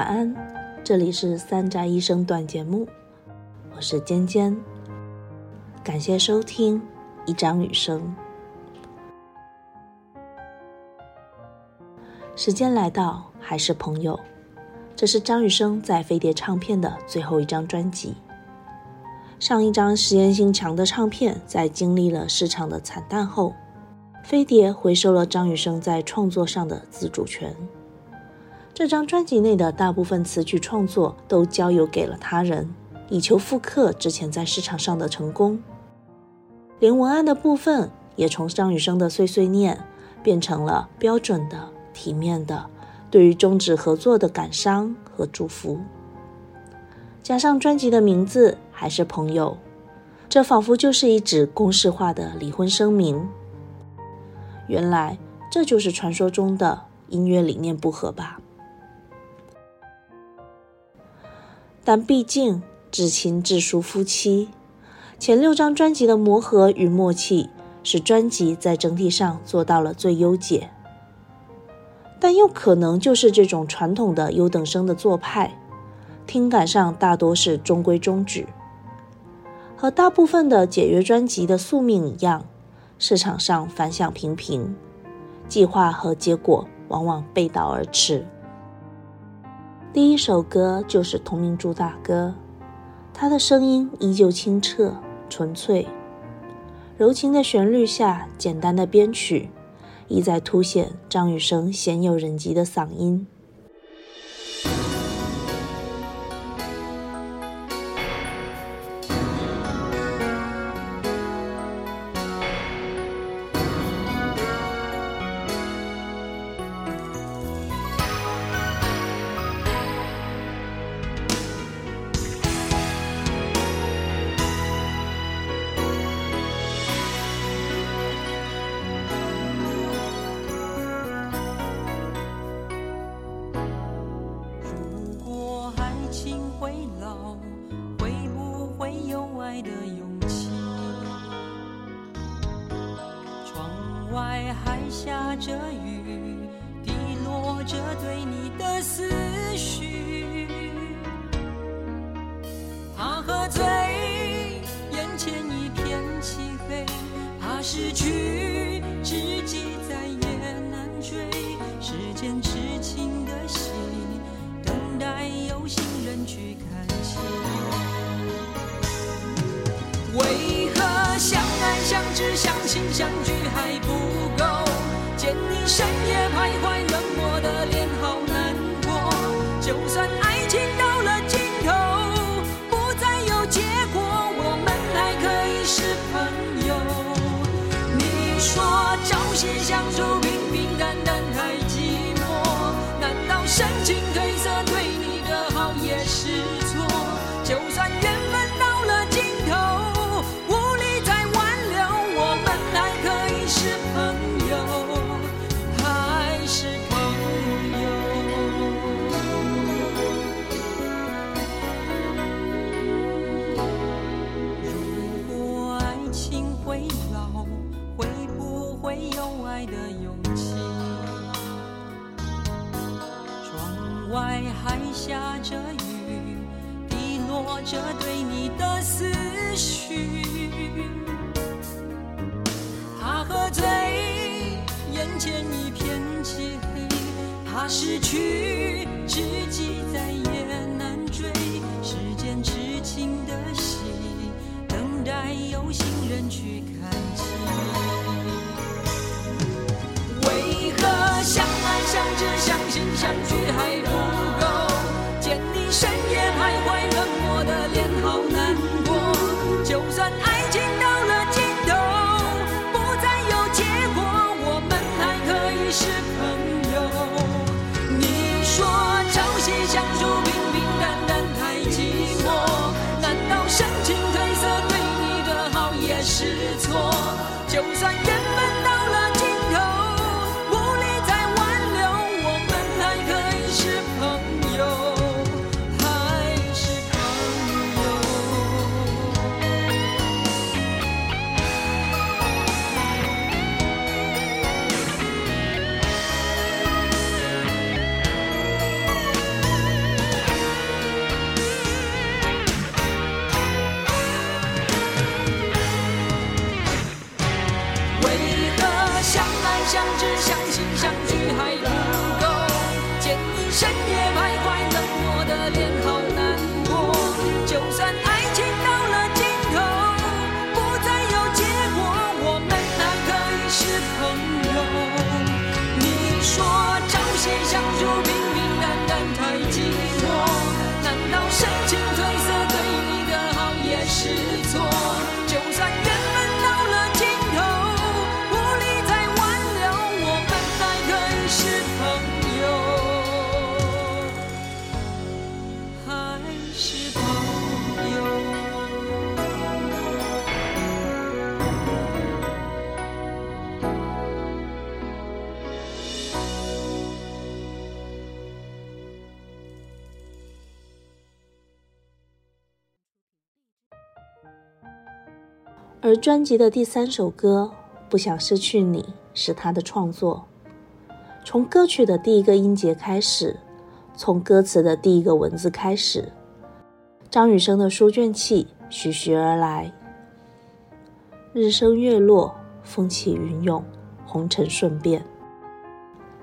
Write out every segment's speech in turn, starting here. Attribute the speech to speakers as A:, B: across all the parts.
A: 晚安，这里是三宅医生短节目，我是尖尖，感谢收听一张雨声。时间来到，还是朋友，这是张雨生在飞碟唱片的最后一张专辑。上一张实验性强的唱片，在经历了市场的惨淡后，飞碟回收了张雨生在创作上的自主权。这张专辑内的大部分词曲创作都交由给了他人，以求复刻之前在市场上的成功。连文案的部分也从张雨生的碎碎念变成了标准的、体面的对于终止合作的感伤和祝福。加上专辑的名字还是朋友，这仿佛就是一纸公式化的离婚声明。原来这就是传说中的音乐理念不合吧。但毕竟至亲至疏夫妻，前六张专辑的磨合与默契，使专辑在整体上做到了最优解。但又可能就是这种传统的优等生的做派，听感上大多是中规中矩，和大部分的解约专辑的宿命一样，市场上反响平平，计划和结果往往背道而驰。第一首歌就是同名主打歌，他的声音依旧清澈纯粹，柔情的旋律下，简单的编曲，意在凸显张雨生鲜有人及的嗓音。
B: 这样。曾经。的的思绪。怕喝醉，眼前一片漆黑；怕失去，知己再也难追。时间痴情的戏，等待有心人去看清。为何相爱相知相信相聚还是
A: 而专辑的第三首歌不想失去你是他的创作，从歌曲的第一个音节开始，从歌词的第一个文字开始，张雨生的书卷气徐徐而来。日升月落，风起云涌，红尘瞬变，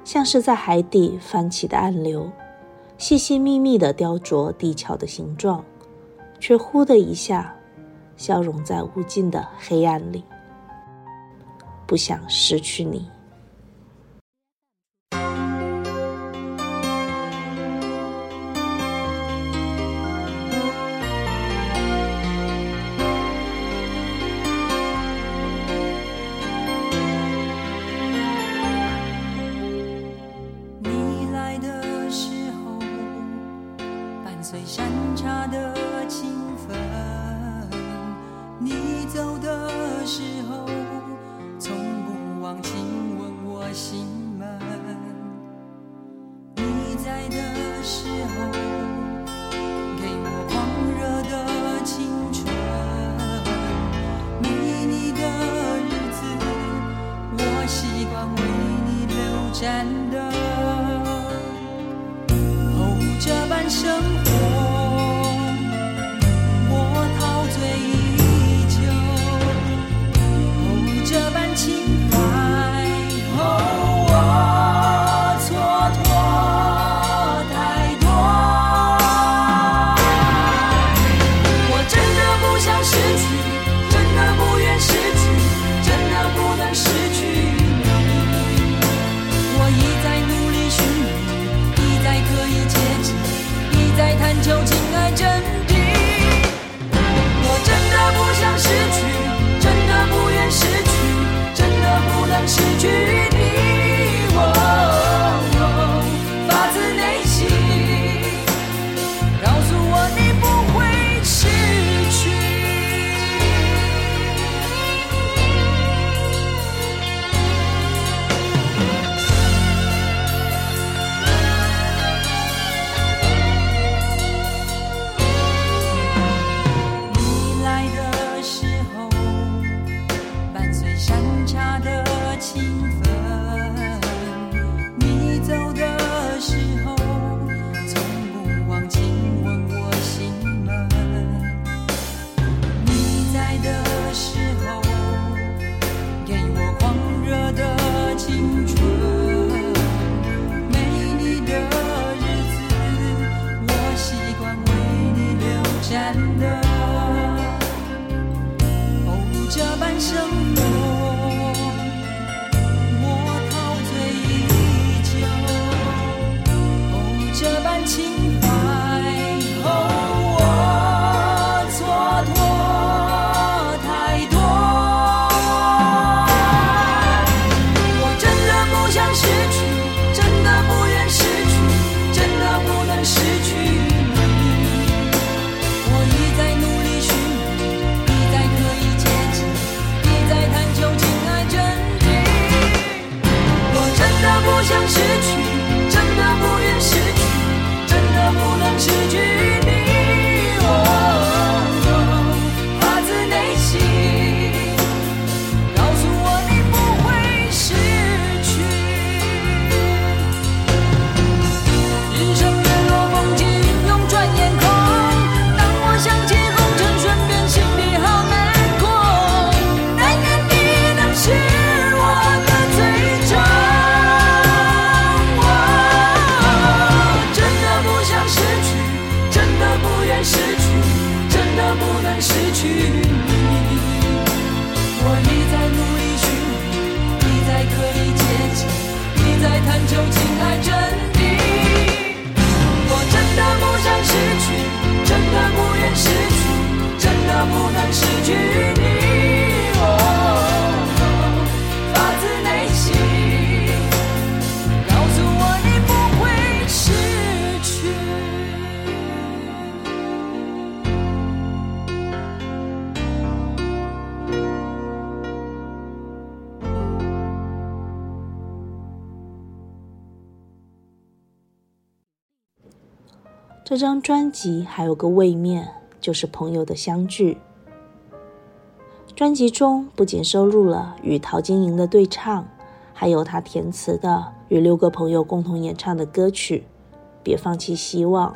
A: 像是在海底翻起的暗流，细细密密的雕琢地壳的形状，却忽的一下。消融在无尽的黑暗里。不想失去你。
B: 站的，哦，这半生。这
A: 张专辑还有个位面，就是朋友的相聚。专辑中不仅收录了与陶晶莹的对唱，还有他填词的与六个朋友共同演唱的歌曲《别放弃希望》。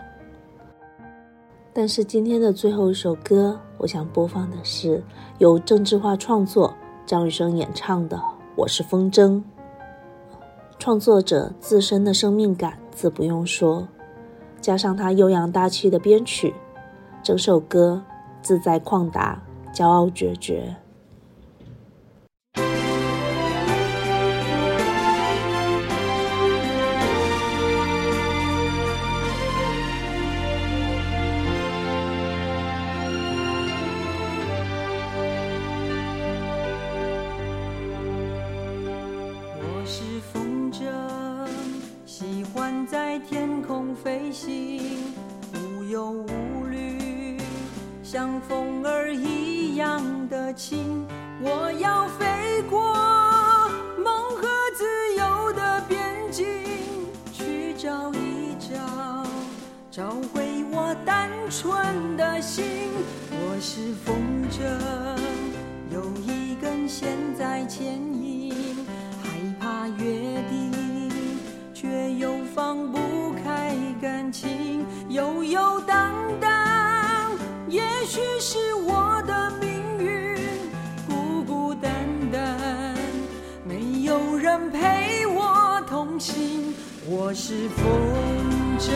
A: 但是今天的最后一首歌，我想播放的是由郑智化创作、张雨生演唱的《我是风筝》。创作者自身的生命感自不用说。加上他悠扬大气的编曲，整首歌自在旷达，骄傲决绝。
B: 欢在天空飞行，无忧无虑，像风儿一样的轻。我要飞过梦和自由的边境，去找一找，找回我单纯的心。我是风筝，有一根线在牵引。放不开感情，游游荡荡。也许是我的命运，孤孤单单，没有人陪我同行。我是风筝，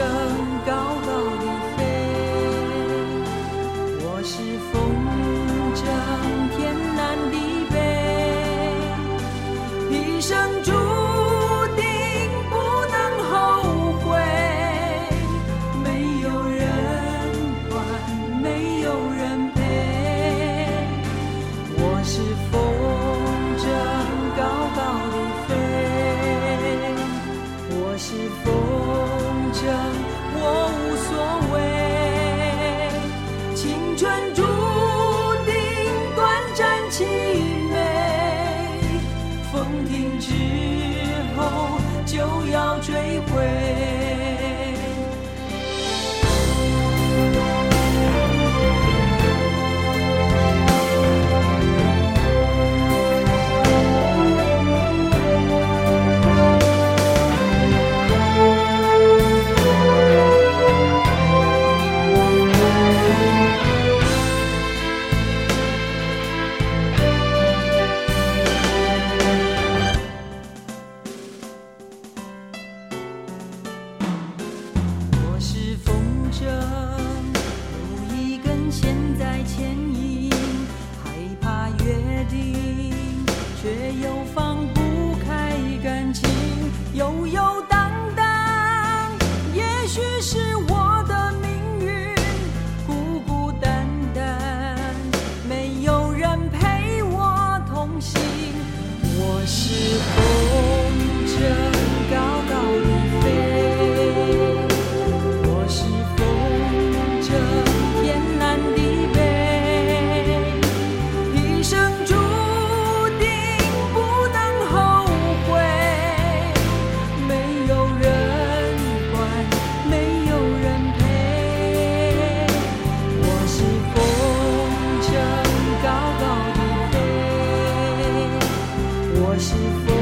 B: 是否？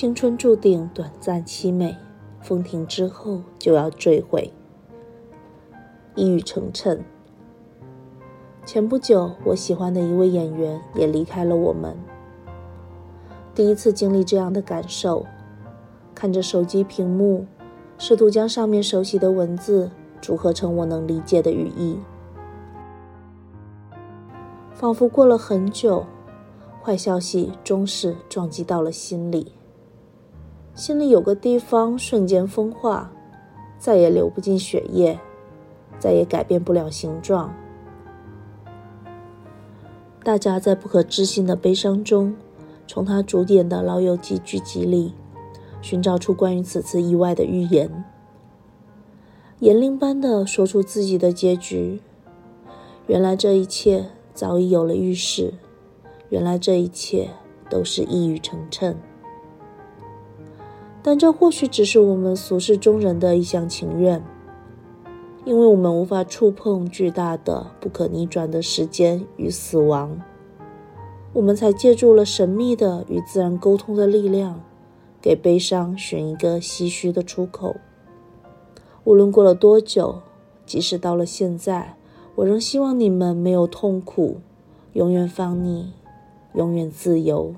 A: 青春注定短暂凄美，风停之后就要坠毁。一语成谶。前不久，我喜欢的一位演员也离开了我们。第一次经历这样的感受，看着手机屏幕，试图将上面熟悉的文字组合成我能理解的语义，仿佛过了很久，坏消息终是撞击到了心里。心里有个地方瞬间风化，再也流不进血液，再也改变不了形状。大家在不可置信的悲伤中，从他主演的《老友记》剧集里，寻找出关于此次意外的预言，言灵般的说出自己的结局。原来这一切早已有了预示，原来这一切都是一语成谶。但这或许只是我们俗世中人的一厢情愿，因为我们无法触碰巨大的、不可逆转的时间与死亡，我们才借助了神秘的与自然沟通的力量，给悲伤寻一个唏嘘的出口。无论过了多久，即使到了现在，我仍希望你们没有痛苦，永远放你，永远自由。